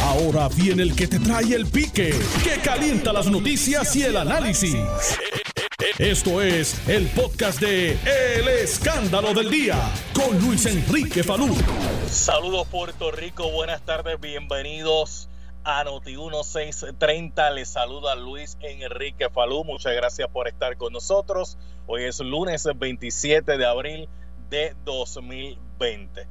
Ahora viene el que te trae el pique, que calienta las noticias y el análisis. Esto es el podcast de El Escándalo del Día con Luis Enrique Falú. Saludos Puerto Rico, buenas tardes, bienvenidos a Noti 1630. Les saluda Luis Enrique Falú. Muchas gracias por estar con nosotros. Hoy es lunes 27 de abril de 2020.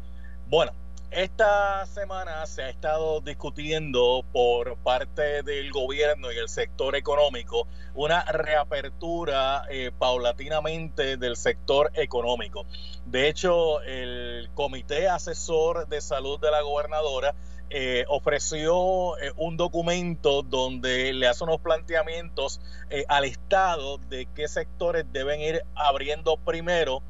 Bueno, esta semana se ha estado discutiendo por parte del gobierno y el sector económico una reapertura eh, paulatinamente del sector económico. De hecho, el Comité Asesor de Salud de la Gobernadora eh, ofreció eh, un documento donde le hace unos planteamientos al Estado de qué sectores deben ir abriendo primero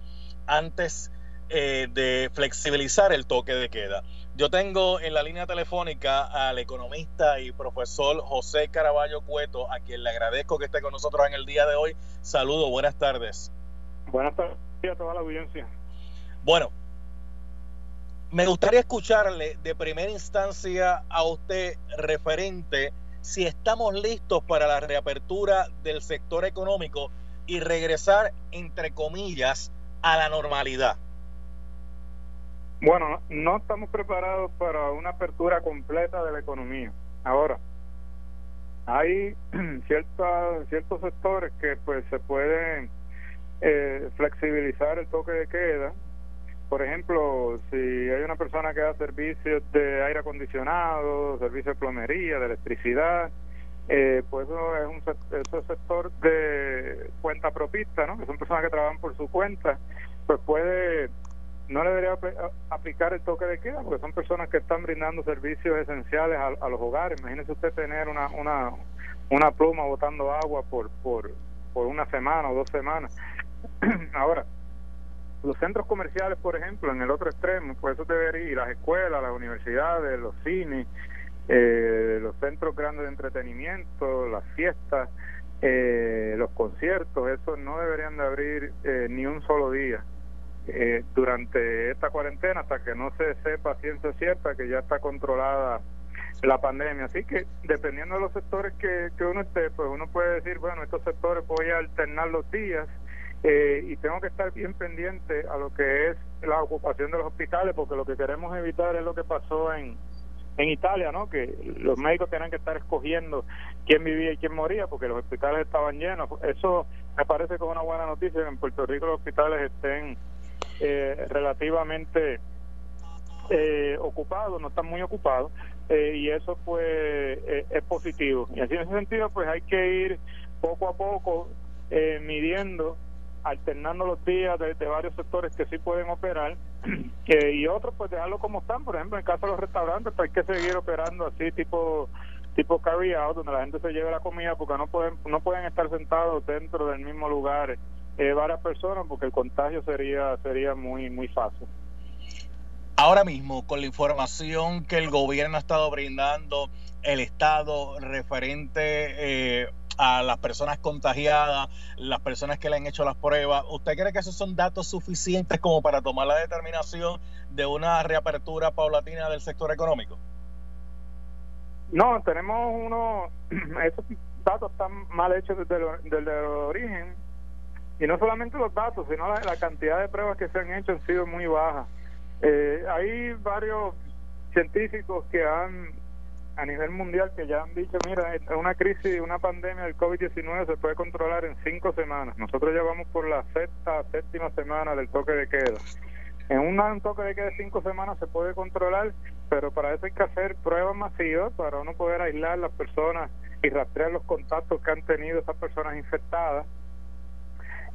antes eh, de flexibilizar el toque de queda. Yo tengo en la línea telefónica al economista y profesor José Caraballo Cueto, a quien le agradezco que esté con nosotros en el día de hoy. Saludos, buenas tardes. Buenas tardes a toda la audiencia. Bueno, me gustaría escucharle de primera instancia a usted referente si estamos listos para la reapertura del sector económico y regresar, entre comillas, a la normalidad. Bueno, no estamos preparados para una apertura completa de la economía. Ahora, hay ciertos ciertos sectores que pues se pueden eh, flexibilizar el toque de queda. Por ejemplo, si hay una persona que da servicios de aire acondicionado, servicios de plomería, de electricidad, eh, pues eso es un sector de cuenta propista, ¿no? Que son personas que trabajan por su cuenta, pues puede no le debería aplicar el toque de queda porque son personas que están brindando servicios esenciales a, los hogares. Imagínese usted tener una, una, una pluma botando agua por, por, por una semana o dos semanas. Ahora, los centros comerciales, por ejemplo, en el otro extremo, pues eso debería ir, las escuelas, las universidades, los cines, eh, los centros grandes de entretenimiento, las fiestas, eh, los conciertos, eso no deberían de abrir eh, ni un solo día eh, durante esta cuarentena hasta que no se sepa ciencia cierta que ya está controlada la pandemia. Así que dependiendo de los sectores que, uno esté, pues uno puede decir, bueno, estos sectores voy a alternar los días eh, y tengo que estar bien pendiente a lo que es la ocupación de los hospitales, porque lo que queremos evitar es lo que pasó en, en Italia, ¿no? Que los médicos tenían que estar escogiendo quién vivía y quién moría, porque los hospitales estaban llenos. Eso me parece que es una buena noticia que en Puerto Rico los hospitales estén eh, relativamente eh, ocupados, no están muy ocupados, eh, y eso pues eh, es positivo. Y así en ese sentido pues hay que ir poco a poco midiendo, alternando los días de, varios sectores que sí pueden operar y otros pues dejarlo como están. Por ejemplo, en el caso de los restaurantes pues hay que seguir operando así tipo tipo carry out donde la gente se lleve la comida porque no pueden no pueden estar sentados dentro del mismo lugar eh, varias personas porque el contagio sería sería muy muy fácil. Ahora mismo, con la información que el gobierno ha estado brindando, el Estado referente eh, a las personas contagiadas, las personas que le han hecho las pruebas, ¿usted cree que esos son datos suficientes como para tomar la determinación de una reapertura paulatina del sector económico? No, tenemos uno, esos datos están mal hechos desde desde el origen y no solamente los datos, sino la, cantidad de pruebas que se han hecho han sido muy bajas. Eh, hay varios científicos que han, a nivel mundial, que ya han dicho, mira, una crisis, una pandemia del COVID-19 se puede controlar en cinco semanas. Nosotros llevamos por la sexta, séptima semana del toque de queda. En un toque de queda de cinco semanas se puede controlar, pero para eso hay que hacer pruebas masivas para uno poder aislar las personas y rastrear los contactos que han tenido esas personas infectadas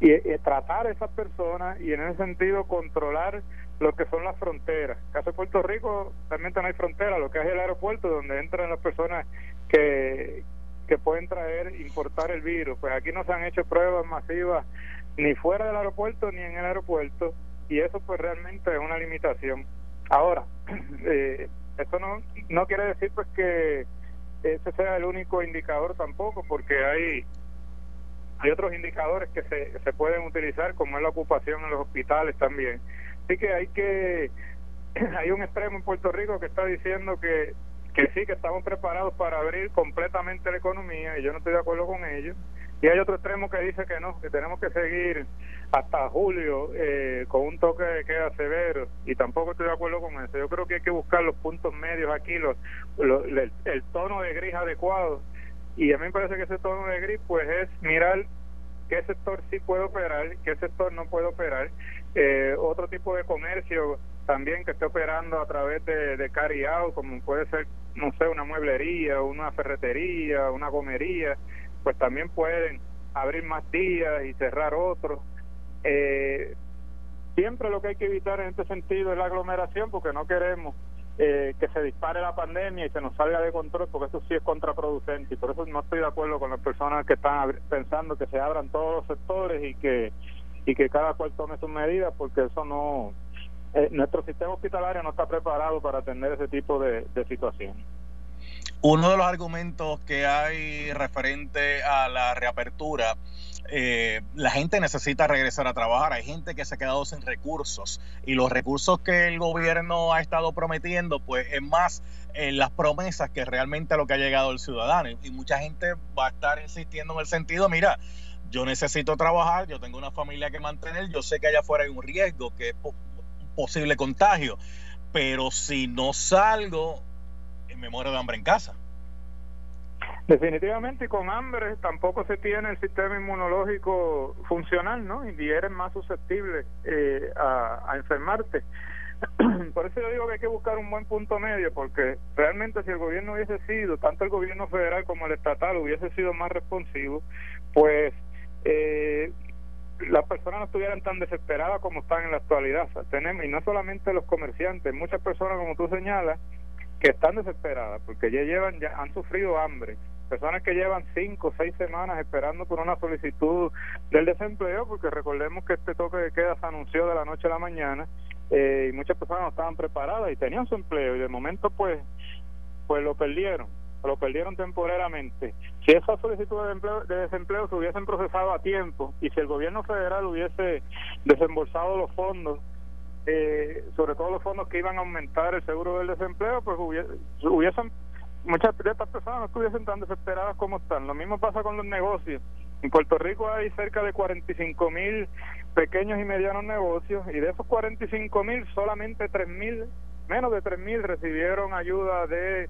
y, tratar a esas personas y en ese sentido controlar lo que son las fronteras. En caso de Puerto Rico realmente no hay frontera, lo que es el aeropuerto donde entran las personas que, que pueden traer, importar el virus. Pues aquí no se han hecho pruebas masivas ni fuera del aeropuerto ni en el aeropuerto y eso pues realmente es una limitación. Ahora, eh, esto no, no quiere decir pues que ese sea el único indicador tampoco, porque hay hay otros indicadores que se, se pueden utilizar, como es la ocupación en los hospitales también. Así que hay que, hay un extremo en Puerto Rico que está diciendo que, que sí, que estamos preparados para abrir completamente la economía y yo no estoy de acuerdo con ellos. Y hay otro extremo que dice que no, que tenemos que seguir hasta julio eh, con un toque de queda severo y tampoco estoy de acuerdo con eso. Yo creo que hay que buscar los puntos medios aquí, los, el, tono de gris adecuado y a mí me parece que ese tono de gris pues es mirar qué sector sí puede operar, qué sector no puede operar, eh, otro tipo de comercio también que esté operando a través de, de carry out, como puede ser, no sé, una mueblería, una ferretería, una gomería, pues también pueden abrir más días y cerrar otros. Eh, siempre lo que hay que evitar en este sentido es la aglomeración porque no queremos eh, que se dispare la pandemia y se nos salga de control porque eso sí es contraproducente y por eso no estoy de acuerdo con las personas que están pensando que se abran todos los sectores y que y que cada cual tome sus medidas porque eso no eh, nuestro sistema hospitalario no está preparado para atender ese tipo de, de situaciones. Uno de los argumentos que hay referente a la reapertura, eh, la gente necesita regresar a trabajar, hay gente que se ha quedado sin recursos. Y los recursos que el gobierno ha estado prometiendo, pues es más en las promesas que realmente lo que ha llegado el ciudadano. Y mucha gente va a estar insistiendo en el sentido, mira, yo necesito trabajar, yo tengo una familia que mantener, yo sé que allá afuera hay un riesgo, que es posible contagio, pero si no salgo, me muero de hambre en casa. Definitivamente, con hambre tampoco se tiene el sistema inmunológico funcional, ¿no? Y eres más susceptible eh, a, enfermarte. Por eso yo digo que hay que buscar un buen punto medio, porque realmente si el gobierno hubiese sido, tanto el gobierno federal como el estatal, hubiese sido más responsivo, pues eh, las personas no estuvieran tan desesperadas como están en la actualidad. tenemos, y no solamente los comerciantes, muchas personas, como tú señalas, que están desesperadas porque ya llevan, ya han sufrido hambre. Personas que llevan cinco o seis semanas esperando por una solicitud del desempleo, porque recordemos que este toque de queda se anunció de la noche a la mañana eh, y muchas personas no estaban preparadas y tenían su empleo y de momento pues pues lo perdieron lo perdieron temporalmente. Si esas solicitudes de, de desempleo se hubiesen procesado a tiempo y si el gobierno federal hubiese desembolsado los fondos eh, sobre todo los fondos que iban a aumentar el seguro del desempleo, pues hubiesen, muchas de estas personas no estuviesen tan desesperadas como están. Lo mismo pasa con los negocios. En Puerto Rico hay cerca de 45 mil pequeños y medianos negocios y de esos 45 mil solamente 3 mil, menos de 3 mil recibieron ayuda de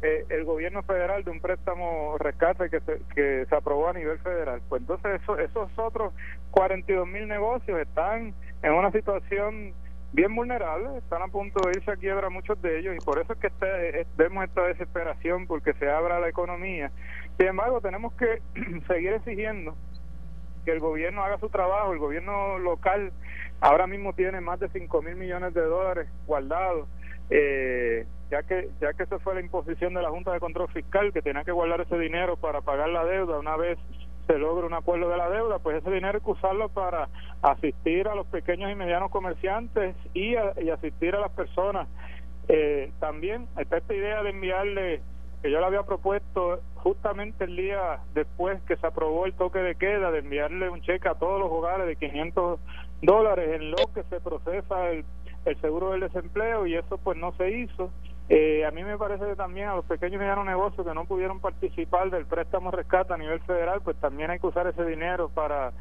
eh, el gobierno federal de un préstamo rescate que se, que se aprobó a nivel federal. Pues entonces esos otros 42 mil negocios están en una situación bien vulnerables, están a punto de irse a quiebra muchos de ellos y por eso es que este, vemos esta desesperación porque se abra la economía. Sin embargo, tenemos que seguir exigiendo que el gobierno haga su trabajo, el gobierno local ahora mismo tiene más de 5 mil millones de dólares guardados, eh, ya que ya que esa fue la imposición de la Junta de Control Fiscal, que tenía que guardar ese dinero para pagar la deuda una vez se logra un acuerdo de la deuda, pues ese dinero hay que usarlo para asistir a los pequeños y medianos comerciantes y, asistir a las personas. Eh, también está esta idea de enviarle, que yo le había propuesto justamente el día después que se aprobó el toque de queda, de enviarle un cheque a todos los hogares de 500 dólares en lo que se procesa el, el seguro del desempleo y eso pues no se hizo. Eh, a mí me parece que también a los pequeños y medianos negocios que no pudieron participar del préstamo rescate a nivel federal, pues también hay que usar ese dinero para,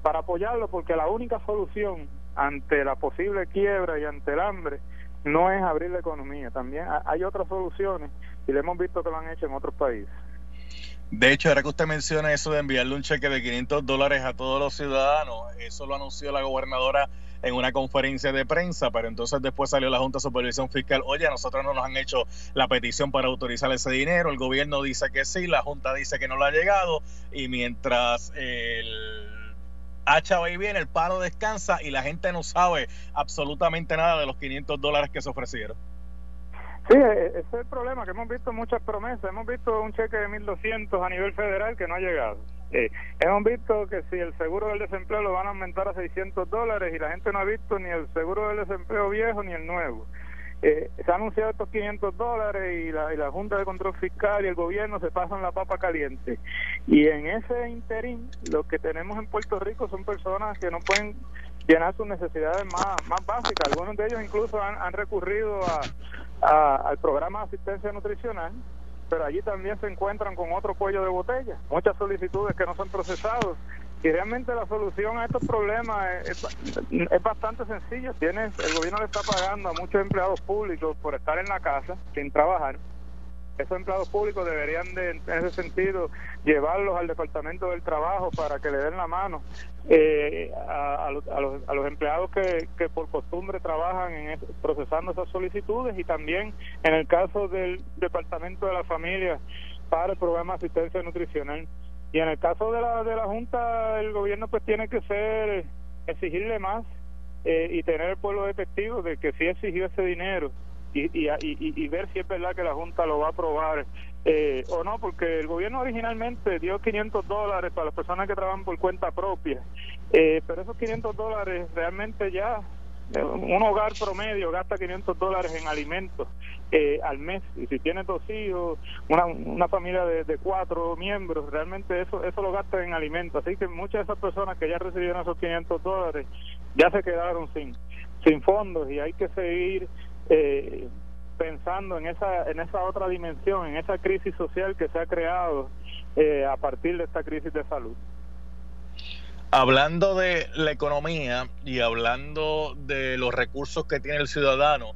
para apoyarlo, porque la única solución ante la posible quiebra y ante el hambre no es abrir la economía, también hay otras soluciones y le hemos visto que lo han hecho en otros países. De hecho, ahora que usted menciona eso de enviarle un cheque de 500 dólares a todos los ciudadanos, eso lo anunció la gobernadora en una conferencia de prensa, pero entonces después salió la Junta de Supervisión Fiscal, oye, nosotros no nos han hecho la petición para autorizar ese dinero, el gobierno dice que sí, la Junta dice que no lo ha llegado, y mientras el hacha va y viene, el paro descansa y la gente no sabe absolutamente nada de los 500 dólares que se ofrecieron. Sí, e, ese es el problema, que hemos visto muchas promesas. Hemos visto un cheque de 1.200 a nivel federal que no ha llegado. Eh, hemos visto que si el seguro del desempleo lo van a aumentar a 600 dólares y la gente no ha visto ni el seguro del desempleo viejo ni el nuevo. Eh, se han anunciado estos 500 dólares y la, y la Junta de Control Fiscal y el gobierno se pasan la papa caliente. Y en ese interín, lo que tenemos en Puerto Rico son personas que no pueden llenar sus necesidades más, más básicas. Algunos de ellos incluso han, recurrido a, al programa de asistencia nutricional, pero allí también se encuentran con otro cuello de botella, muchas solicitudes que no son procesadas. Y realmente la solución a estos problemas es, es, bastante sencilla. Tienes, el gobierno le está pagando a muchos empleados públicos por estar en la casa sin trabajar esos empleados públicos deberían de, en ese sentido llevarlos al Departamento del Trabajo para que le den la mano eh, a, los, a, los, empleados que, por costumbre trabajan en procesando esas solicitudes y también en el caso del Departamento de la Familia para el programa de asistencia nutricional. Y en el caso de la, de la Junta, el gobierno pues tiene que ser, exigirle más eh, y tener el pueblo de testigos de que sí exigió ese dinero y, y, y, ver si es verdad que la Junta lo va a aprobar eh, o no, porque el gobierno originalmente dio 500 dólares para las personas que trabajan por cuenta propia, eh, pero esos 500 dólares realmente ya eh, un hogar promedio gasta 500 dólares en alimentos al mes y si tiene dos hijos, una, una familia de, de, cuatro miembros, realmente eso eso lo gasta en alimentos. Así que muchas de esas personas que ya recibieron esos 500 dólares ya se quedaron sin, sin fondos y hay que seguir eh, pensando en esa, en esa otra dimensión, en esa crisis social que se ha creado eh, a partir de esta crisis de salud. Hablando de la economía y hablando de los recursos que tiene el ciudadano,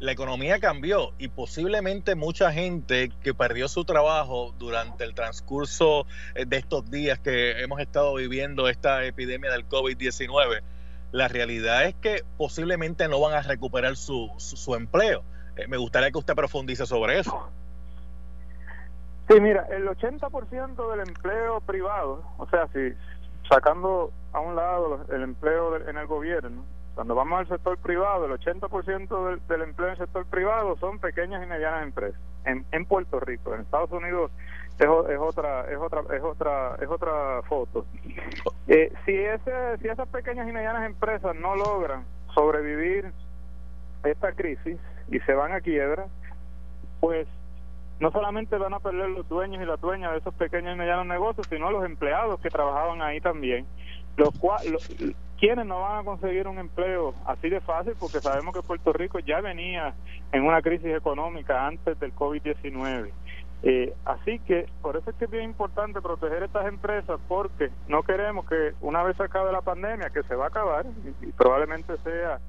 la economía cambió y posiblemente mucha gente que perdió su trabajo durante el transcurso eh, de estos días que hemos estado viviendo esta epidemia del COVID-19 la realidad es que posiblemente no van a recuperar su, su, empleo. Eh, me gustaría que usted profundice sobre eso. Sí, mira, el 80% del empleo privado, o sea, si sacando a un lado el empleo en el gobierno, cuando vamos al sector privado, el 80% del, del empleo en el sector privado son pequeñas y medianas empresas en, en Puerto Rico. En Estados Unidos es, otra es otra es otra es otra foto. Eh, si ese si esas pequeñas y medianas empresas no logran sobrevivir esta crisis y se van a quiebra pues no solamente van a perder los dueños y las dueñas de esos pequeños y medianos negocios sino los empleados que trabajaban ahí también los cuales quienes no van a conseguir un empleo así de fácil porque sabemos que Puerto Rico ya venía en una crisis económica antes del COVID-19 eh, así que por eso es que es bien importante proteger estas empresas porque no queremos que una vez acabe la pandemia, que se va a acabar y, probablemente sea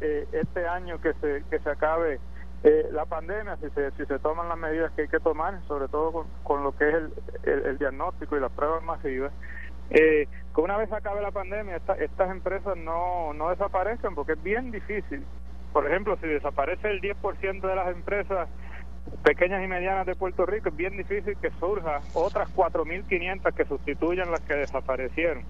eh, este año que se, que se acabe eh, la pandemia, si se, si se toman las medidas que hay que tomar, sobre todo con, lo que es el, el, diagnóstico y las pruebas masivas, que una vez acabe la pandemia estas empresas no, no desaparezcan porque es bien difícil. Por ejemplo, si desaparece el 10% de las empresas pequeñas y medianas de Puerto Rico, es bien difícil que surja otras 4.500 que sustituyan las que desaparecieron.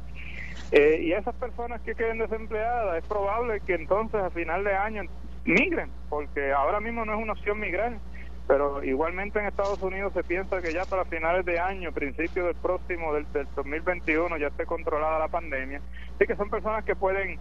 Eh, y esas personas que queden desempleadas, es probable que entonces a final de año migren, porque ahora mismo no es una opción migrar, pero igualmente en Estados Unidos se piensa que ya para finales de año, principio del próximo, del, del 2021, ya esté controlada la pandemia. Así que son personas que pueden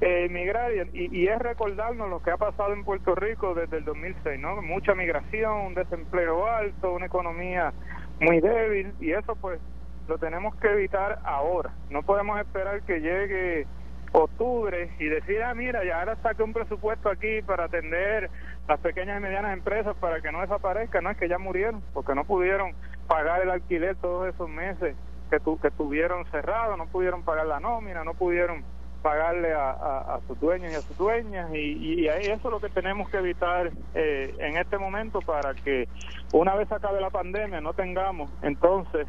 emigrar y, es recordarnos lo que ha pasado en Puerto Rico desde el 2006, ¿no? Mucha migración, un desempleo alto, una economía muy débil y eso pues lo tenemos que evitar ahora. No podemos esperar que llegue octubre y decir, ah, mira, ya ahora saque un presupuesto aquí para atender las pequeñas y medianas empresas para que no desaparezca, no es que ya murieron, porque no pudieron pagar el alquiler todos esos meses que, tu, que tuvieron cerrados, no pudieron pagar la nómina, no pudieron pagarle a, sus dueños y a sus dueñas y, eso es lo que tenemos que evitar eh, en este momento para que una vez acabe la pandemia no tengamos entonces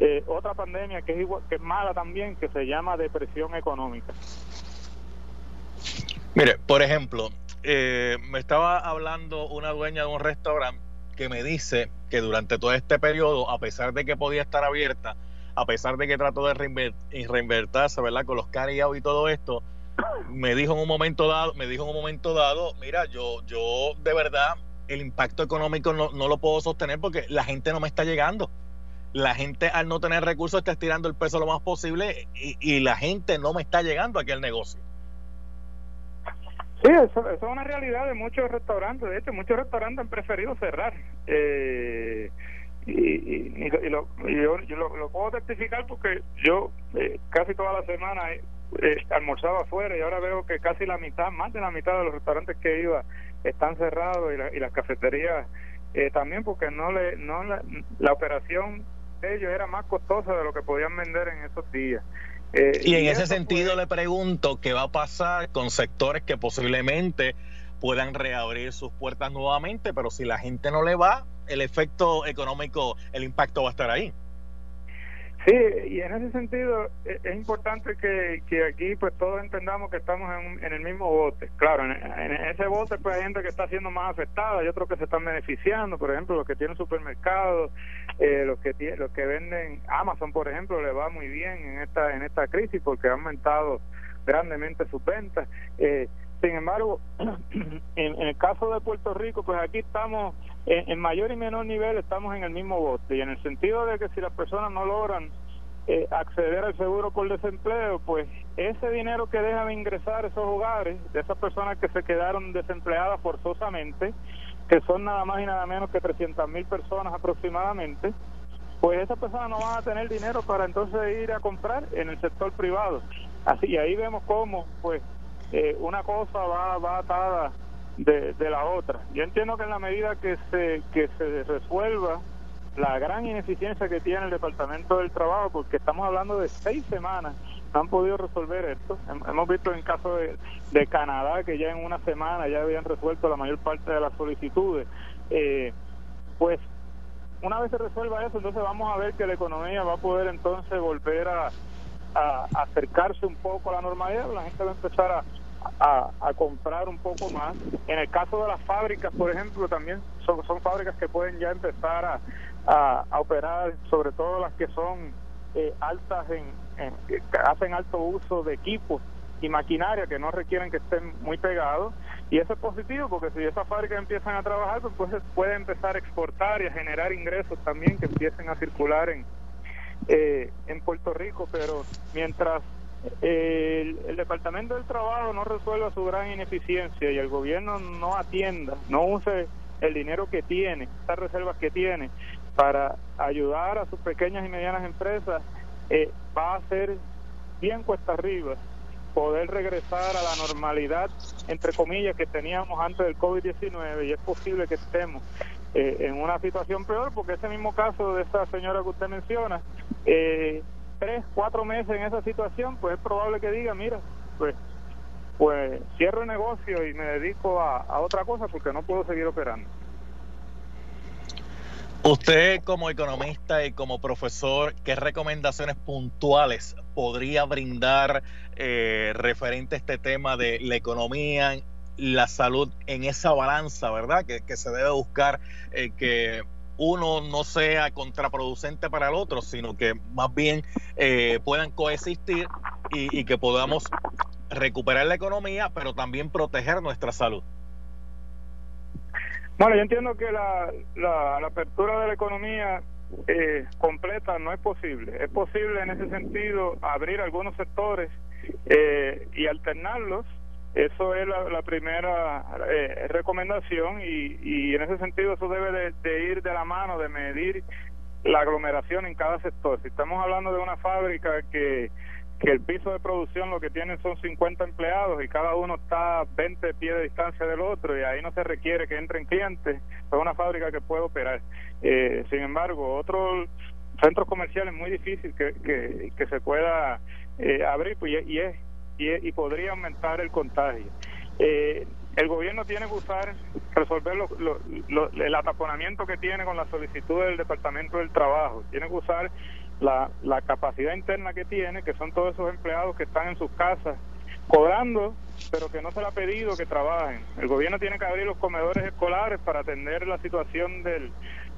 eh, otra pandemia que es igual que es mala también que se llama depresión económica. Mire por ejemplo eh, me estaba hablando una dueña de un restaurante que me dice que durante todo este periodo a pesar de que podía estar abierta a pesar de que trató de reinvertirse, ¿verdad? Con los carry y todo esto, me dijo en un momento dado, me dijo en un momento dado, mira, yo, yo de verdad el impacto económico no, lo puedo sostener porque la gente no me está llegando. La gente al no tener recursos está estirando el peso lo más posible y, la gente no me está llegando aquí al negocio. Sí, eso, es una realidad de muchos restaurantes. De hecho, muchos restaurantes han preferido cerrar. Eh, y, y, y, lo, yo, yo lo, puedo testificar porque yo eh, casi toda la semana eh, almorzaba afuera y ahora veo que casi la mitad, más de la mitad de los restaurantes que iba están cerrados y, las cafeterías eh, también porque no le no la, la, operación de ellos era más costosa de lo que podían vender en esos días. Eh, y en ese sentido le pregunto qué va a pasar con sectores que posiblemente puedan reabrir sus puertas nuevamente, pero si la gente no le va, el efecto económico, el impacto va a estar ahí. Sí, y en ese sentido e, es, importante que, aquí pues todos entendamos que estamos en, el mismo bote. Claro, en, ese bote pues hay gente que está siendo más afectada y otros que se están beneficiando, por ejemplo, los que tienen supermercados, eh, los que los que venden Amazon, por ejemplo, le va muy bien en esta en esta crisis porque ha aumentado grandemente sus ventas. Eh, sin embargo, en, el caso de Puerto Rico, pues aquí estamos en, mayor y menor nivel, estamos en el mismo bote. Y en el sentido de que si las personas no logran eh, acceder al seguro por desempleo, pues ese dinero que dejan de ingresar esos hogares, de esas personas que se quedaron desempleadas forzosamente, que son nada más y nada menos que 300 mil personas aproximadamente, pues esas personas no van a tener dinero para entonces ir a comprar en el sector privado. Así, y ahí vemos cómo, pues, eh, una cosa va, va atada de, de, la otra. Yo entiendo que en la medida que se, que se resuelva la gran ineficiencia que tiene el Departamento del Trabajo, porque estamos hablando de seis semanas, han podido resolver esto. Hemos visto en caso de, de Canadá que ya en una semana ya habían resuelto la mayor parte de las solicitudes. Eh, pues una vez se resuelva eso, entonces vamos a ver que la economía va a poder entonces volver a, a, acercarse un poco a la normalidad, la gente va a empezar a, a, comprar un poco más. En el caso de las fábricas, por ejemplo, también son, son fábricas que pueden ya empezar a, a, operar, sobre todo las que son eh, altas, en, que hacen alto uso de equipos y maquinaria que no requieren que estén muy pegados. Y eso es positivo porque si esas fábricas empiezan a trabajar, pues, pues puede empezar a exportar y a generar ingresos también que empiecen a circular en, eh, en Puerto Rico, pero mientras el, el, Departamento del Trabajo no resuelva su gran ineficiencia y el gobierno no atienda, no use el dinero que tiene, estas reservas que tiene, para ayudar a sus pequeñas y medianas empresas, eh, va a ser bien cuesta arriba poder regresar a la normalidad, entre comillas, que teníamos antes del COVID-19 y es posible que estemos eh, en una situación peor porque ese mismo caso de esa señora que usted menciona, eh, tres, cuatro meses en esa situación, pues es probable que diga, mira, pues pues cierro el negocio y me dedico a, a otra cosa porque no puedo seguir operando. Usted como economista y como profesor, ¿qué recomendaciones puntuales podría brindar eh, referente a este tema de la economía, la salud en esa balanza, verdad? Que, se debe buscar eh, que uno no sea contraproducente para el otro, sino que más bien eh, puedan coexistir y, y que podamos recuperar la economía, pero también proteger nuestra salud. Bueno, yo entiendo que la, la, apertura de la economía eh, completa no es posible. Es posible en ese sentido abrir algunos sectores eh, y alternarlos. Eso es la, primera eh, recomendación y, y en ese sentido eso debe de ir de la mano, de medir la aglomeración en cada sector. Si estamos hablando de una fábrica que que el piso de producción lo que tienen son 50 empleados y cada uno está 20 pies de distancia del otro y ahí no se requiere que entren clientes, es una fábrica que puede operar. Eh, sin embargo, otros centros comerciales muy difícil que, que, se pueda eh, abrir pues, y, es, y, podría aumentar el contagio. Eh, el gobierno tiene que usar, resolver el ataponamiento que tiene con la solicitud del Departamento del Trabajo, tiene que usar la, la capacidad interna que tiene, que son todos esos empleados que están en sus casas cobrando, pero que no se le ha pedido que trabajen. El gobierno tiene que abrir los comedores escolares para atender la situación del,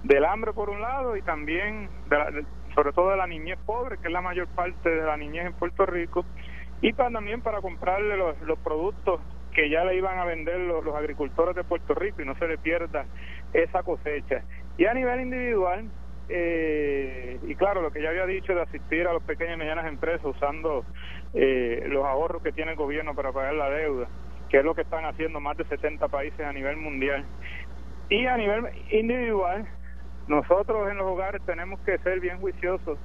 del hambre por un lado y también, sobre todo de la niñez pobre, que es la mayor parte de la niñez en Puerto Rico, y también para comprarle los, los productos que ya le iban a vender los, los agricultores de Puerto Rico y no se le pierda esa cosecha. Y a nivel individual, eh, y claro, lo que ya había dicho de asistir a las pequeñas y medianas empresas usando eh, los ahorros que tiene el gobierno para pagar la deuda, que es lo que están haciendo más de 70 países a nivel mundial. Y a nivel individual, nosotros en los hogares tenemos que ser bien juiciosos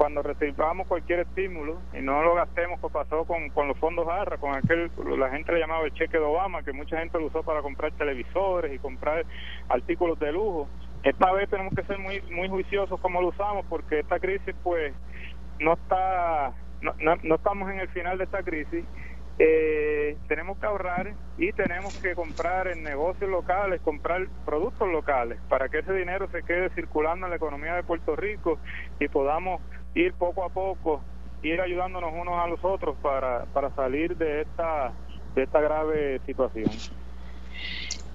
cuando recibamos cualquier estímulo y no lo gastemos como pasó con, los fondos ARRA, con aquel, la gente le llamaba el cheque de Obama, que mucha gente lo usó para comprar televisores y comprar artículos de lujo. Esta vez tenemos que ser muy muy juiciosos como lo usamos porque esta crisis pues no está no, no estamos en el final de esta crisis eh, tenemos que ahorrar y tenemos que comprar en negocios locales, comprar productos locales para que ese dinero se quede circulando en la economía de Puerto Rico y podamos ir poco a poco, ir ayudándonos unos a los otros para, para salir de esta, de esta grave situación.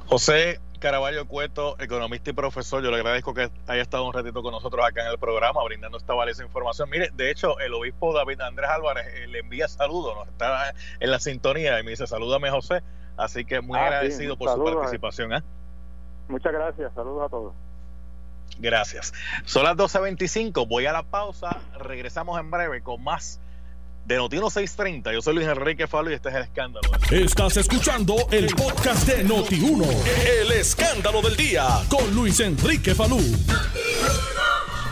José, Caraballo Cueto, economista y profesor, yo le agradezco que haya estado un ratito con nosotros acá en el programa, brindando esta valiosa información. Mire, de hecho, el obispo David Andrés Álvarez eh, le envía saludos, nos está en la sintonía y me dice, salúdame José, así que muy ah, agradecido por su participación. ¿eh? Muchas gracias, saludos a todos. Gracias. Son las 12.25, voy a la pausa, regresamos en breve con más de Noti 630. Yo soy Luis Enrique Falo y este es el escándalo. Estás escuchando el podcast de Noti 1. El escándalo del día con Luis Enrique Falú.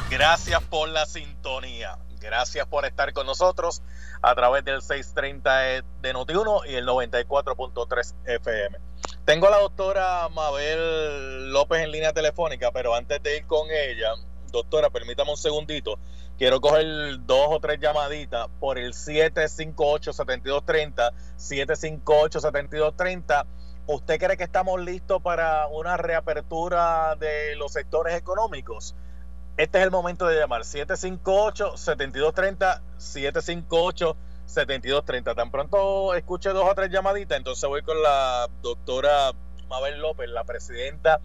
Gracias por la sintonía. Gracias por estar con nosotros a través del 630 de Noti 1 y el 94.3 FM. Tengo a la doctora Mabel López en línea telefónica, pero antes de ir con ella, doctora, permítame un segundito quiero coger dos o tres llamaditas por el 758-7230, 758-7230. ¿Usted cree que estamos listos para una reapertura de los sectores económicos? Este es el momento de llamar 758-7230, 758-7230. Tan pronto escuche dos o tres llamaditas, entonces voy con la doctora Mabel López, la presidenta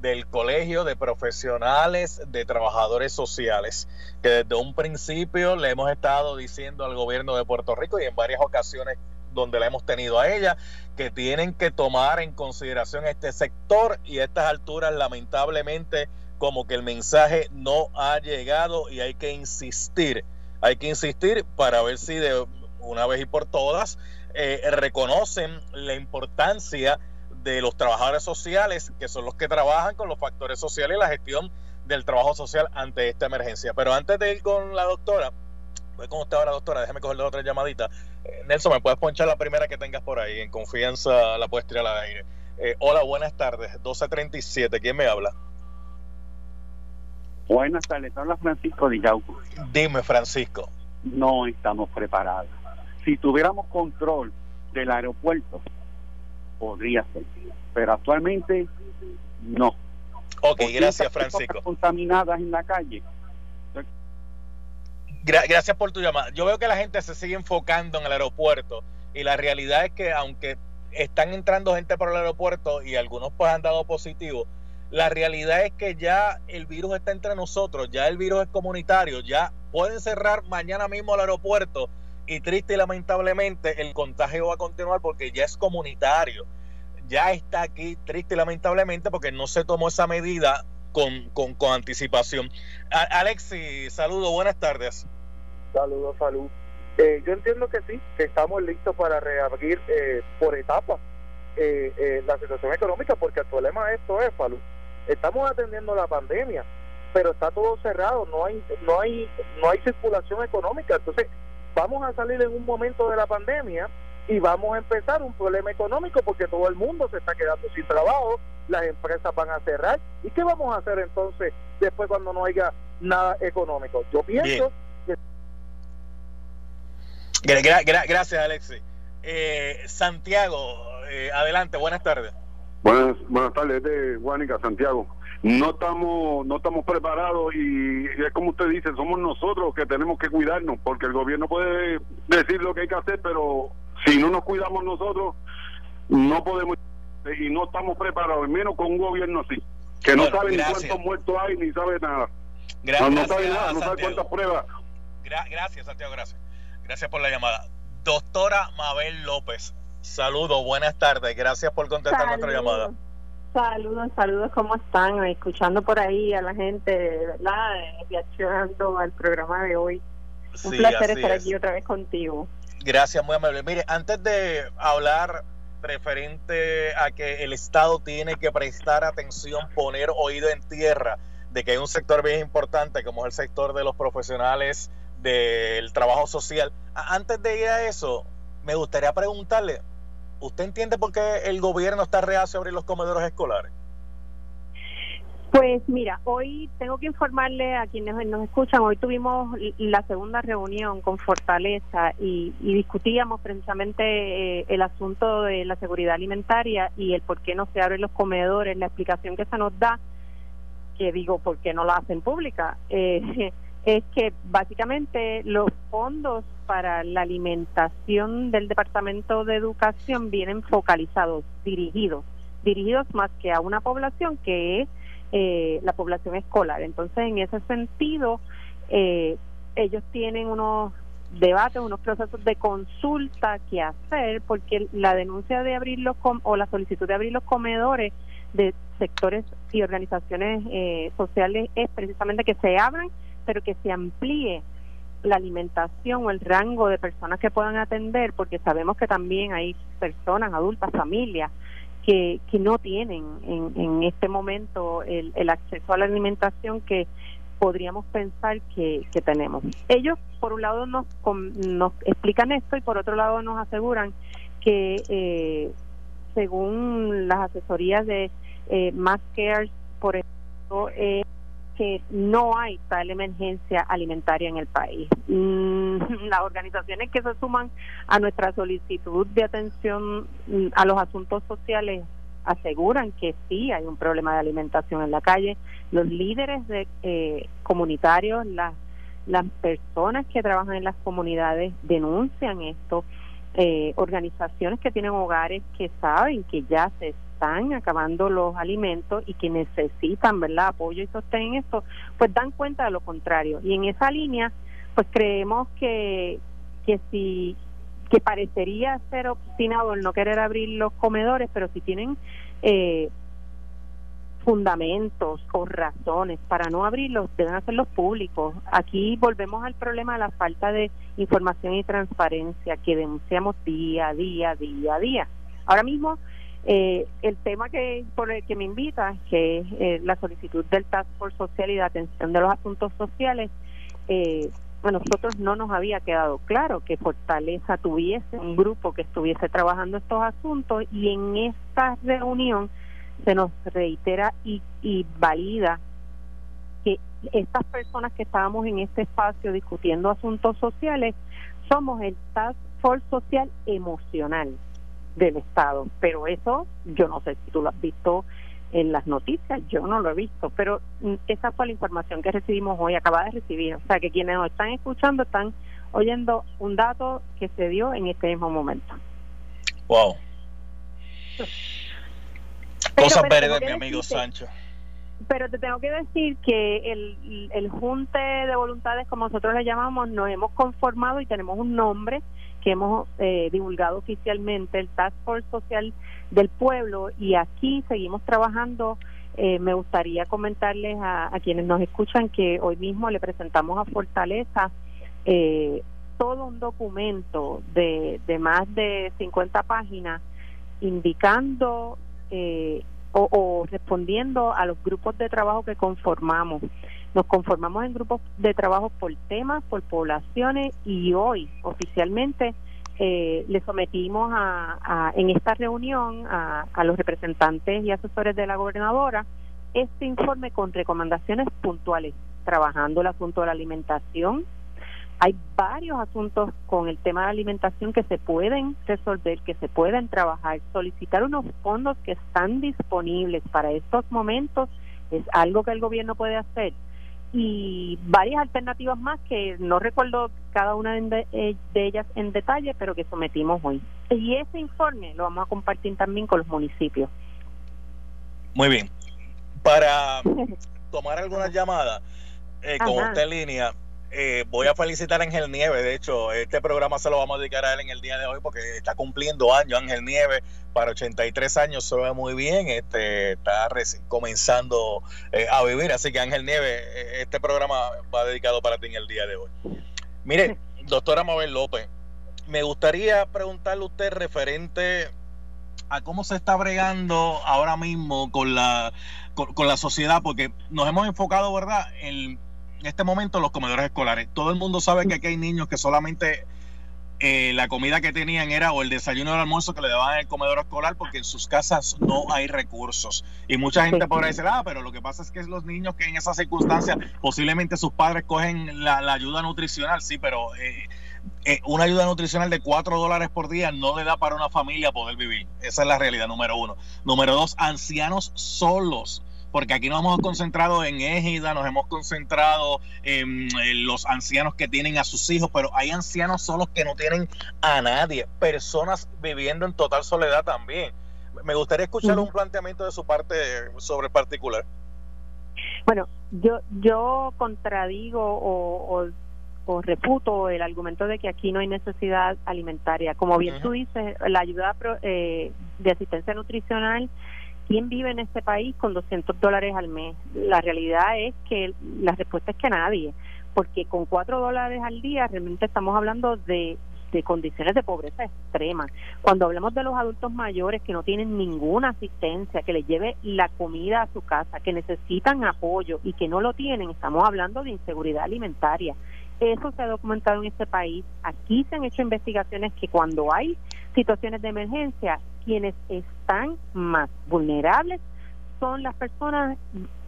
del Colegio de Profesionales de Trabajadores Sociales, que desde un principio le hemos estado diciendo al gobierno de Puerto Rico y en varias ocasiones donde la hemos tenido a ella, que tienen que tomar en consideración este sector y a estas alturas lamentablemente como que el mensaje no ha llegado y hay que insistir, hay que insistir para ver si de una vez y por todas eh, reconocen la importancia de los trabajadores sociales, que son los que trabajan con los factores sociales y la gestión del trabajo social ante esta emergencia. Pero antes de ir con la doctora, voy con usted ahora, doctora, déjeme cogerle otra llamadita. Eh, Nelson, ¿me puedes ponchar la primera que tengas por ahí? En confianza la puedes tirar al aire. Eh, hola, buenas tardes, 1237, ¿quién me habla? Buenas tardes, habla Francisco de Yauco. Dime, Francisco. No estamos preparados. Si tuviéramos control del aeropuerto, podría ser, pero actualmente no. Ok, gracias Francisco. Contaminadas en la calle. gracias por tu llamada. Yo veo que la gente se sigue enfocando en el aeropuerto y la realidad es que aunque están entrando gente por el aeropuerto y algunos pues han dado positivo, la realidad es que ya el virus está entre nosotros, ya el virus es comunitario, ya pueden cerrar mañana mismo el aeropuerto y triste y lamentablemente el contagio va a continuar porque ya es comunitario. Ya está aquí, triste y lamentablemente, porque no se tomó esa medida con, con, anticipación. Alexi, saludo, buenas tardes. Saludos, salud. Eh, yo entiendo que sí, que estamos listos para reabrir eh, por etapas eh, la situación económica, porque el problema de esto es, salud. Estamos atendiendo la pandemia, pero está todo cerrado, no hay, no hay, no hay circulación económica. Entonces, vamos a salir en un momento de la pandemia y vamos a empezar un problema económico porque todo el mundo se está quedando sin trabajo, las empresas van a cerrar. ¿Y qué vamos a hacer entonces después cuando no haya nada económico? Yo pienso que... gracias, Alexi. Eh, Santiago, eh, adelante, buenas tardes. Buenas, buenas tardes, de Guánica, Santiago no estamos no estamos preparados y, es como usted dice, somos nosotros que tenemos que cuidarnos, porque el gobierno puede decir lo que hay que hacer, pero si no nos cuidamos nosotros, no podemos y no estamos preparados, menos con un gobierno así, que no sabe ni cuántos muertos hay ni sabe nada. Gracias, no, sabe nada, no sabe cuántas pruebas. gracias, Santiago, gracias. Gracias por la llamada. Doctora Mabel López, saludos, buenas tardes, gracias por contestar nuestra llamada. Saludos, saludos, ¿cómo están? Escuchando por ahí a la gente, ¿verdad? Reaccionando al programa de hoy. Un placer estar aquí otra vez contigo. Gracias, muy amable. Mire, antes de hablar referente a que el Estado tiene que prestar atención, poner oído en tierra de que hay un sector bien importante como es el sector de los profesionales del trabajo social. Antes de ir a eso, me gustaría preguntarle, ¿usted entiende por qué el gobierno está reacio a abrir los comedores escolares? Pues mira, hoy tengo que informarle a quienes nos escuchan, hoy tuvimos la segunda reunión con Fortaleza y, discutíamos precisamente eh, el asunto de la seguridad alimentaria y el por qué no se abren los comedores, la explicación que se nos da, que digo, ¿por qué no la hacen pública? Eh, es que básicamente los fondos para la alimentación del Departamento de Educación vienen focalizados, dirigidos, dirigidos más que a una población que es eh, la población escolar. Entonces, en ese sentido, eh, ellos tienen unos debates, unos procesos de consulta que hacer, porque la denuncia de abrir los o la solicitud de abrir los comedores de sectores y organizaciones eh, sociales es precisamente que se abran, pero que se amplíe la alimentación o el rango de personas que puedan atender, porque sabemos que también hay personas, adultas, familias, que, que no tienen en, en este momento el, el acceso a la alimentación que podríamos pensar que, que tenemos. Ellos, por un lado, nos, nos explican esto y por otro lado nos aseguran que eh, según las asesorías de eh, Mass Care, por ejemplo, eh, que no hay tal emergencia alimentaria en el país. Mm, las organizaciones que se suman a nuestra solicitud de atención mm, a los asuntos sociales aseguran que sí hay un problema de alimentación en la calle. Los líderes de, eh, comunitarios, las, las personas que trabajan en las comunidades denuncian esto. Eh, organizaciones que tienen hogares que saben que ya se están acabando los alimentos y que necesitan verdad apoyo y sostén en esto pues dan cuenta de lo contrario y en esa línea pues creemos que que si que parecería ser obstinado el no querer abrir los comedores pero si tienen eh, fundamentos o razones para no abrirlos deben hacerlos públicos. Aquí volvemos al problema de la falta de información y transparencia que denunciamos día a día, día a día. Ahora mismo eh, el tema que por el que me invita, que es eh, la solicitud del Task Force Social y de atención de los asuntos sociales, eh, a nosotros no nos había quedado claro que Fortaleza tuviese un grupo que estuviese trabajando estos asuntos y en esta reunión se nos reitera y, y valida que estas personas que estábamos en este espacio discutiendo asuntos sociales somos el Task Force Social Emocional del Estado. Pero eso, yo no sé si tú lo has visto en las noticias, yo no lo he visto, pero mm, esa fue la información que recibimos hoy, acaba de recibir. O sea, que quienes nos están escuchando están oyendo un dato que se dio en este mismo momento. Wow. Cosas verdes, mi amigo Sancho. Pero te tengo que decir que el, el junte de voluntades, como nosotros le llamamos, nos hemos conformado y tenemos un nombre que hemos eh, divulgado oficialmente, el Task Force Social del Pueblo, y aquí seguimos trabajando. Eh, me gustaría comentarles a, quienes nos escuchan que hoy mismo le presentamos a Fortaleza eh, todo un documento de, de más de 50 páginas indicando o, o respondiendo a los grupos de trabajo que conformamos. Nos conformamos en grupos de trabajo por temas, por poblaciones y hoy oficialmente eh, le sometimos a, en esta reunión a, a los representantes y asesores de la gobernadora este informe con recomendaciones puntuales, trabajando el asunto de la alimentación. Hay varios asuntos con el tema de la alimentación que se pueden resolver, que se pueden trabajar. Solicitar unos fondos que están disponibles para estos momentos es algo que el gobierno puede hacer y varias alternativas más que no recuerdo cada una eh, de, ellas en detalle, pero que sometimos hoy. Y ese informe lo vamos a compartir también con los municipios. Muy bien. Para tomar algunas llamadas eh, con usted en línea, eh, voy a felicitar a Ángel Nieve. De hecho, este programa se lo vamos a dedicar a él en el día de hoy porque está cumpliendo años. Ángel Nieve, para 83 años, se ve muy bien. Este, está comenzando eh, a vivir. Así que, Ángel Nieve, eh, este programa va dedicado para ti en el día de hoy. Mire, doctora Mabel López, me gustaría preguntarle a usted referente a cómo se está bregando ahora mismo con la, con la sociedad, porque nos hemos enfocado, ¿verdad?, en este momento los comedores escolares. Todo el mundo sabe que aquí hay niños que solamente eh, la comida que tenían era o el desayuno o el almuerzo que le daban en el comedor escolar porque en sus casas no hay recursos. Y mucha gente podrá decir, ah, pero lo que pasa es que es los niños que en esas circunstancias posiblemente sus padres cogen la, ayuda nutricional, sí, pero eh, eh, una ayuda nutricional de 4 dólares por día no le da para una familia poder vivir. Esa es la realidad, número uno. Número dos, ancianos solos porque aquí nos hemos concentrado en Égida, nos hemos concentrado en, los ancianos que tienen a sus hijos, pero hay ancianos solos que no tienen a nadie, personas viviendo en total soledad también. Me gustaría escuchar un planteamiento de su parte sobre el particular. Bueno, yo yo contradigo o, o, reputo el argumento de que aquí no hay necesidad alimentaria. Como bien tú dices, la ayuda eh, de asistencia nutricional ¿Quién vive en este país con 200 dólares al mes? La realidad es que la respuesta es que nadie, porque con 4 dólares al día realmente estamos hablando de, de condiciones de pobreza extrema. Cuando hablamos de los adultos mayores que no tienen ninguna asistencia, que les lleve la comida a su casa, que necesitan apoyo y que no lo tienen, estamos hablando de inseguridad alimentaria. Eso se ha documentado en este país. Aquí se han hecho investigaciones que cuando hay situaciones de emergencia, quienes están más vulnerables son las personas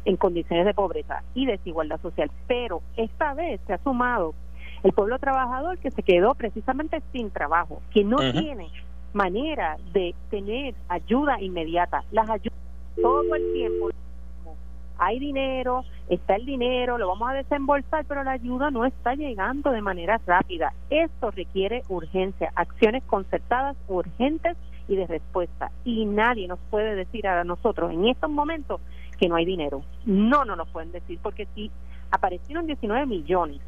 en condiciones de pobreza y desigualdad social. Pero esta vez se ha sumado el pueblo trabajador que se quedó precisamente sin trabajo, que no tiene manera de tener ayuda inmediata. Las ayudas todo el tiempo hay dinero, está el dinero, lo vamos a desembolsar, pero la ayuda no está llegando de manera rápida. Esto requiere urgencia, acciones concertadas, urgentes y de respuesta. Y nadie nos puede decir a nosotros en estos momentos que no hay dinero. No nos lo pueden decir, porque si aparecieron 19 millones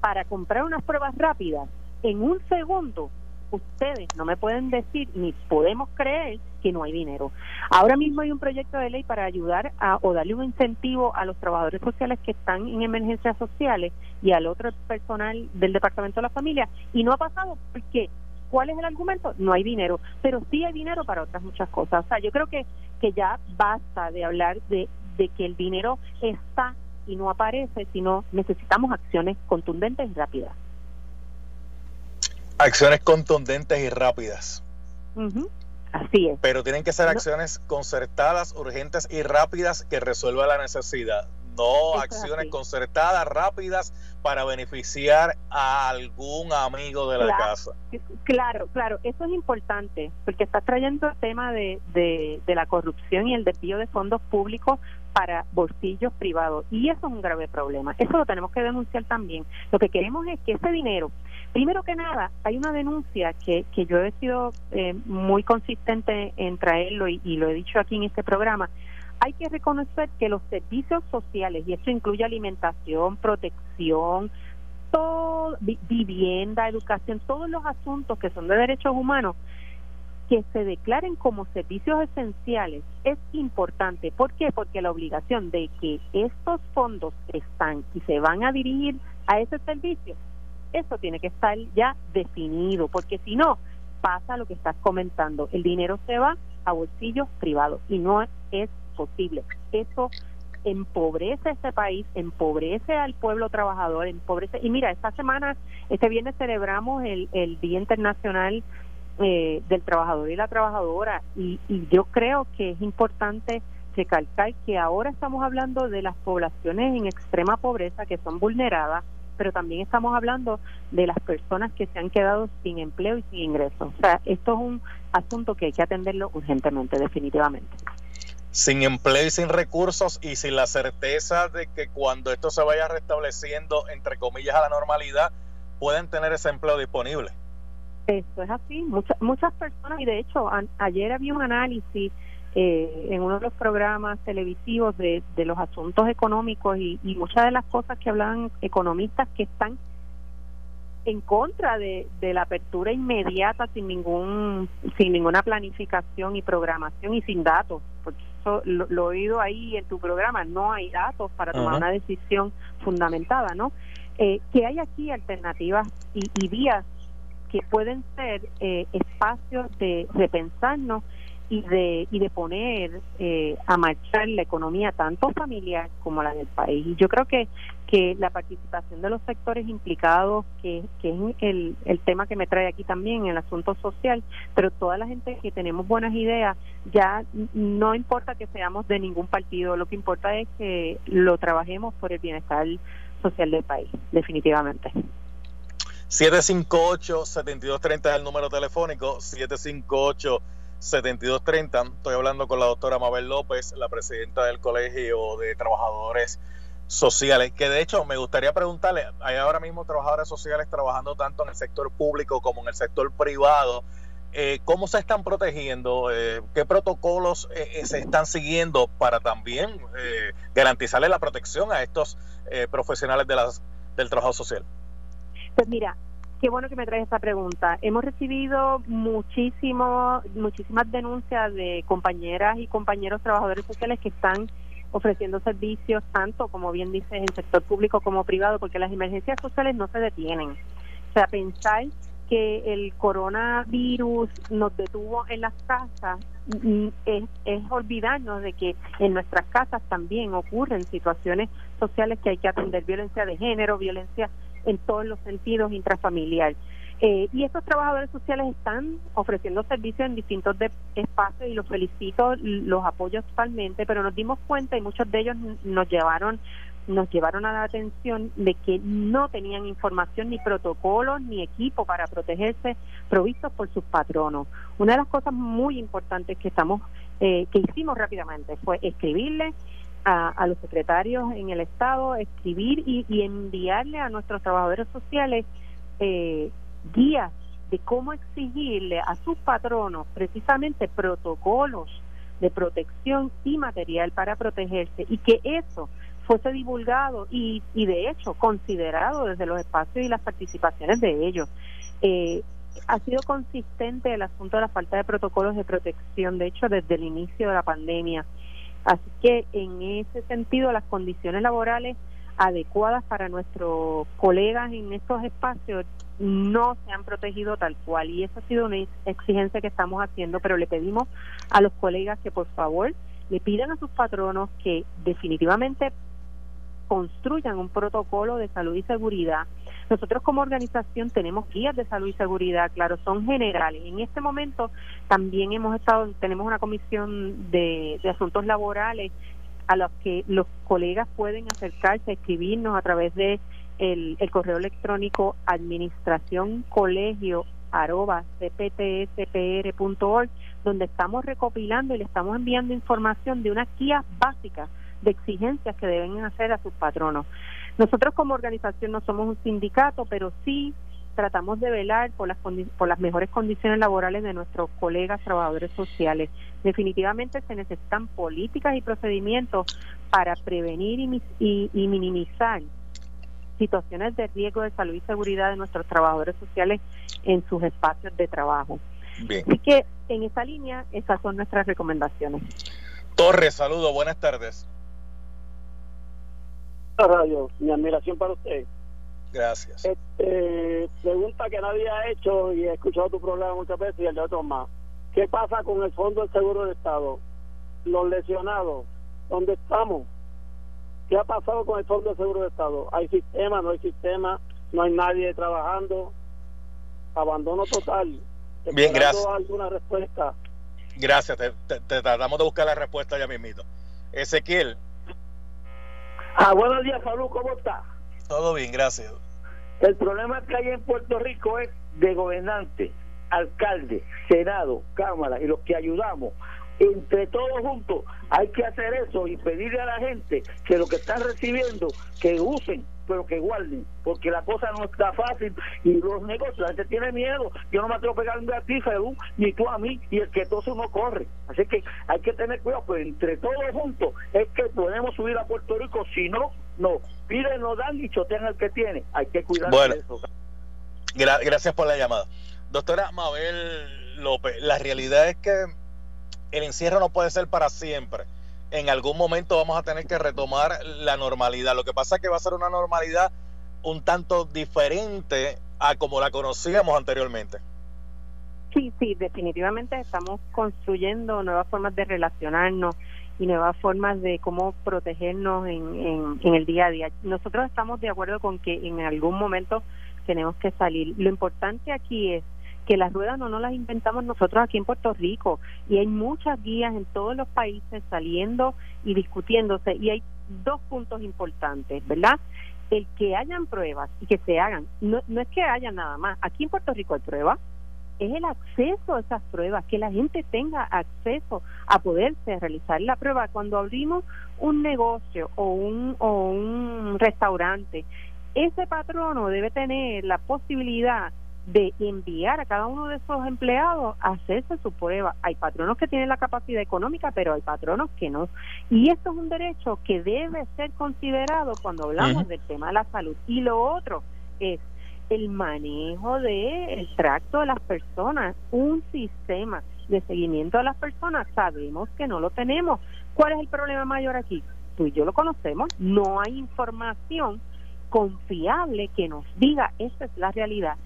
para comprar unas pruebas rápidas en un segundo, ustedes no me pueden decir ni podemos creer que no hay dinero. Ahora mismo hay un proyecto de ley para ayudar a, o darle un incentivo a los trabajadores sociales que están en emergencias sociales y al otro personal del Departamento de la Familia y no ha pasado porque ¿cuál es el argumento? No hay dinero, pero sí hay dinero para otras muchas cosas. O sea, yo creo que que ya basta de hablar de de que el dinero está y no aparece, sino necesitamos acciones contundentes y rápidas. Acciones contundentes y rápidas. Así es. Pero tienen que ser acciones concertadas, urgentes y rápidas que resuelvan la necesidad. No acciones concertadas, rápidas para beneficiar a algún amigo de la casa. Claro, claro, eso es importante porque está trayendo el tema de, de, de la corrupción y el desvío de fondos públicos para bolsillos privados. Y eso es un grave problema. Eso lo tenemos que denunciar también. Lo que queremos es que ese dinero Primero que nada, hay una denuncia que, que yo he sido eh, muy consistente en traerlo y, lo he dicho aquí en este programa. Hay que reconocer que los servicios sociales, y esto incluye alimentación, protección, todo, vivienda, educación, todos los asuntos que son de derechos humanos, que se declaren como servicios esenciales es importante. ¿Por qué? Porque la obligación de que estos fondos están y se van a dirigir a ese servicio eso tiene que estar ya definido, porque si no, pasa lo que estás comentando, el dinero se va a bolsillos privados y no es posible. Eso empobrece a este país, empobrece al pueblo trabajador, empobrece. Y mira, esta semana, este viernes celebramos el, el Día Internacional eh, del Trabajador y la Trabajadora y, y yo creo que es importante recalcar que ahora estamos hablando de las poblaciones en extrema pobreza que son vulneradas, pero también estamos hablando de las personas que se han quedado sin empleo y sin ingresos. O sea, esto es un asunto que hay que atenderlo urgentemente, definitivamente. Sin empleo y sin recursos y sin la certeza de que cuando esto se vaya restableciendo, entre comillas, a la normalidad, pueden tener ese empleo disponible. Eso es así. Muchas muchas personas, y de hecho, ayer había un análisis eh, en uno de los programas televisivos de, de los asuntos económicos y, muchas de las cosas que hablan economistas que están en contra de, de, la apertura inmediata sin ningún sin ninguna planificación y programación y sin datos porque eso lo, he oído ahí en tu programa no hay datos para tomar una decisión fundamentada no eh, que hay aquí alternativas y, y vías que pueden ser eh, espacios de repensarnos y de y de poner eh, a marchar la economía tanto familiar como la del país. Y yo creo que que la participación de los sectores implicados que, que es el, el tema que me trae aquí también el asunto social pero toda la gente que tenemos buenas ideas ya no importa que seamos de ningún partido lo que importa es que lo trabajemos por el bienestar social del país definitivamente. 758-7230 es el número telefónico, 758 7230. Estoy hablando con la doctora Mabel López, la presidenta del Colegio de Trabajadores Sociales, que de hecho me gustaría preguntarle, hay ahora mismo trabajadores sociales trabajando tanto en el sector público como en el sector privado. Eh, ¿Cómo se están protegiendo? Eh, ¿Qué protocolos eh, se están siguiendo para también garantizarle la protección a estos profesionales de las, del trabajo social? Pues mira, Qué bueno que me traes esta pregunta. Hemos recibido muchísimo, muchísimas denuncias de compañeras y compañeros trabajadores sociales que están ofreciendo servicios tanto, como bien dices, en sector público como privado, porque las emergencias sociales no se detienen. O sea, pensar que el coronavirus nos detuvo en las casas mm, es, es olvidarnos de que en nuestras casas también ocurren situaciones sociales que hay que atender, violencia de género, violencia en todos los sentidos intrafamiliar. Eh, y estos trabajadores sociales están ofreciendo servicios en distintos espacios y los felicito, los apoyo totalmente, pero nos dimos cuenta y muchos de ellos nos llevaron nos llevaron a la atención de que no tenían información ni protocolos ni equipo para protegerse provistos por sus patronos. Una de las cosas muy importantes que estamos eh, que hicimos rápidamente fue escribirle a, los secretarios en el Estado, escribir y, enviarle a nuestros trabajadores sociales eh, guías de cómo exigirle a sus patronos precisamente protocolos de protección y material para protegerse y que eso fuese divulgado y, y de hecho considerado desde los espacios y las participaciones de ellos. Eh, ha sido consistente el asunto de la falta de protocolos de protección, de hecho, desde el inicio de la pandemia. Así que en ese sentido las condiciones laborales adecuadas para nuestros colegas en estos espacios no se han protegido tal cual y esa ha sido una exigencia que estamos haciendo, pero le pedimos a los colegas que por favor le pidan a sus patronos que definitivamente construyan un protocolo de salud y seguridad. Nosotros como organización tenemos guías de salud y seguridad, claro, son generales. En este momento también hemos estado, tenemos una comisión de, asuntos laborales a los que los colegas pueden acercarse, escribirnos a través de el, correo electrónico administración colegio arroba cptspr.org, donde estamos recopilando y le estamos enviando información de unas guías básicas de exigencias que deben hacer a sus patronos. Nosotros como organización no somos un sindicato, pero sí tratamos de velar por las, por las mejores condiciones laborales de nuestros colegas trabajadores sociales. Definitivamente se necesitan políticas y procedimientos para prevenir y, y minimizar situaciones de riesgo de salud y seguridad de nuestros trabajadores sociales en sus espacios de trabajo. Así que en esa línea, esas son nuestras recomendaciones. Torres, saludos, buenas tardes radio, mi admiración para usted. Gracias. Este, pregunta que nadie ha hecho y he escuchado tu programa muchas veces y el de otros más. ¿Qué pasa con el Fondo del Seguro de Estado? Los lesionados, ¿dónde estamos? ¿Qué ha pasado con el Fondo del Seguro de Estado? ¿Hay sistema, no hay sistema? ¿No hay nadie trabajando? Abandono total. Bien, gracias. alguna respuesta? Gracias, te, tratamos de buscar la respuesta ya mismito. Ezequiel, Ah, buenos días, Salud, ¿cómo está? Todo bien, gracias. El problema que hay en Puerto Rico es de gobernantes, alcalde, senado, cámara y los que ayudamos. Entre todos juntos hay que hacer eso y pedirle a la gente que lo que están recibiendo, que usen pero que guarden, porque la cosa no está fácil y los negocios, la gente tiene miedo. Yo no me atrevo a pegar a ti, ni tú a mí, y el que todo no corre. Así que hay que tener cuidado, pero entre todos juntos es que podemos subir a Puerto Rico, si no, no. Piden, no dan y chotean el que tiene. Hay que cuidar de eso. gracias por la llamada. Doctora Mabel López, la realidad es que el encierro no puede ser para siempre en algún momento vamos a tener que retomar la normalidad. Lo que pasa es que va a ser una normalidad un tanto diferente a como la conocíamos anteriormente. Sí, sí, definitivamente estamos construyendo nuevas formas de relacionarnos y nuevas formas de cómo protegernos en, en, el día a día. Nosotros estamos de acuerdo con que en algún momento tenemos que salir. Lo importante aquí es que las ruedas no nos las inventamos nosotros aquí en Puerto Rico. Y hay muchas guías en todos los países saliendo y discutiéndose. Y hay dos puntos importantes, ¿verdad? El que hayan pruebas y que se hagan, no, no es que haya nada más, aquí en Puerto Rico hay pruebas, es el acceso a esas pruebas, que la gente tenga acceso a poderse realizar la prueba. Cuando abrimos un negocio o un, o un restaurante, ese patrono debe tener la posibilidad de enviar a cada uno de esos empleados a hacerse su prueba. Hay patronos que tienen la capacidad económica, pero hay patronos que no. Y esto es un derecho que debe ser considerado cuando hablamos del tema de la salud. Y lo otro es el manejo del tracto de las personas, un sistema de seguimiento de las personas, sabemos que no lo tenemos. ¿Cuál es el problema mayor aquí? Tú y yo lo conocemos, no hay información confiable que nos diga esta es la realidad.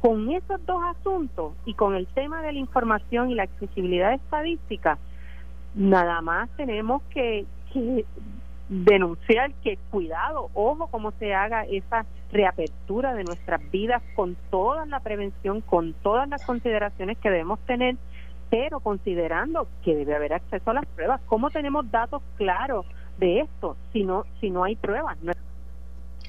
Con esos dos asuntos y con el tema de la información y la accesibilidad estadística, nada más tenemos que, denunciar que cuidado, ojo cómo se haga esa reapertura de nuestras vidas con toda la prevención, con todas las consideraciones que debemos tener, pero considerando que debe haber acceso a las pruebas. ¿Cómo tenemos datos claros de esto si no, si no hay pruebas?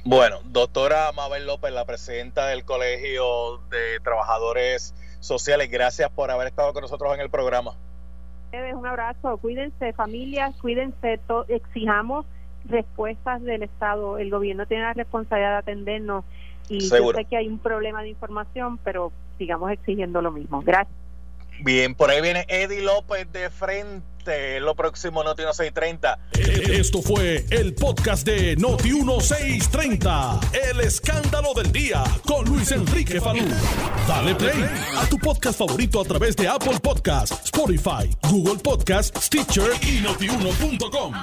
Bueno, doctora Mabel López, la presidenta del Colegio de Trabajadores Sociales, gracias por haber estado con nosotros en el programa. Un abrazo, cuídense familias, cuídense, exijamos respuestas del Estado, el gobierno tiene la responsabilidad de atendernos y yo sé que hay un problema de información, pero sigamos exigiendo lo mismo. Gracias. Bien, por ahí viene Eddie López de frente, lo próximo Noti 1630. Esto fue el podcast de Noti 1630, el escándalo del día con Luis Enrique Falú. Dale play a tu podcast favorito a través de Apple Podcasts, Spotify, Google Podcasts, Stitcher y notiuno.com.